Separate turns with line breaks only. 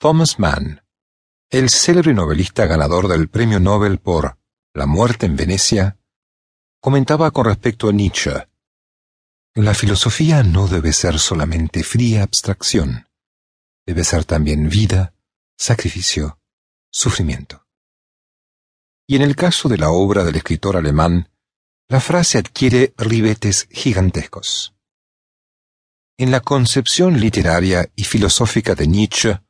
Thomas Mann, el célebre novelista ganador del Premio Nobel por La muerte en Venecia, comentaba con respecto a Nietzsche, La filosofía no debe ser solamente fría abstracción, debe ser también vida, sacrificio, sufrimiento. Y en el caso de la obra del escritor alemán, la frase adquiere ribetes gigantescos. En la concepción literaria y filosófica de Nietzsche,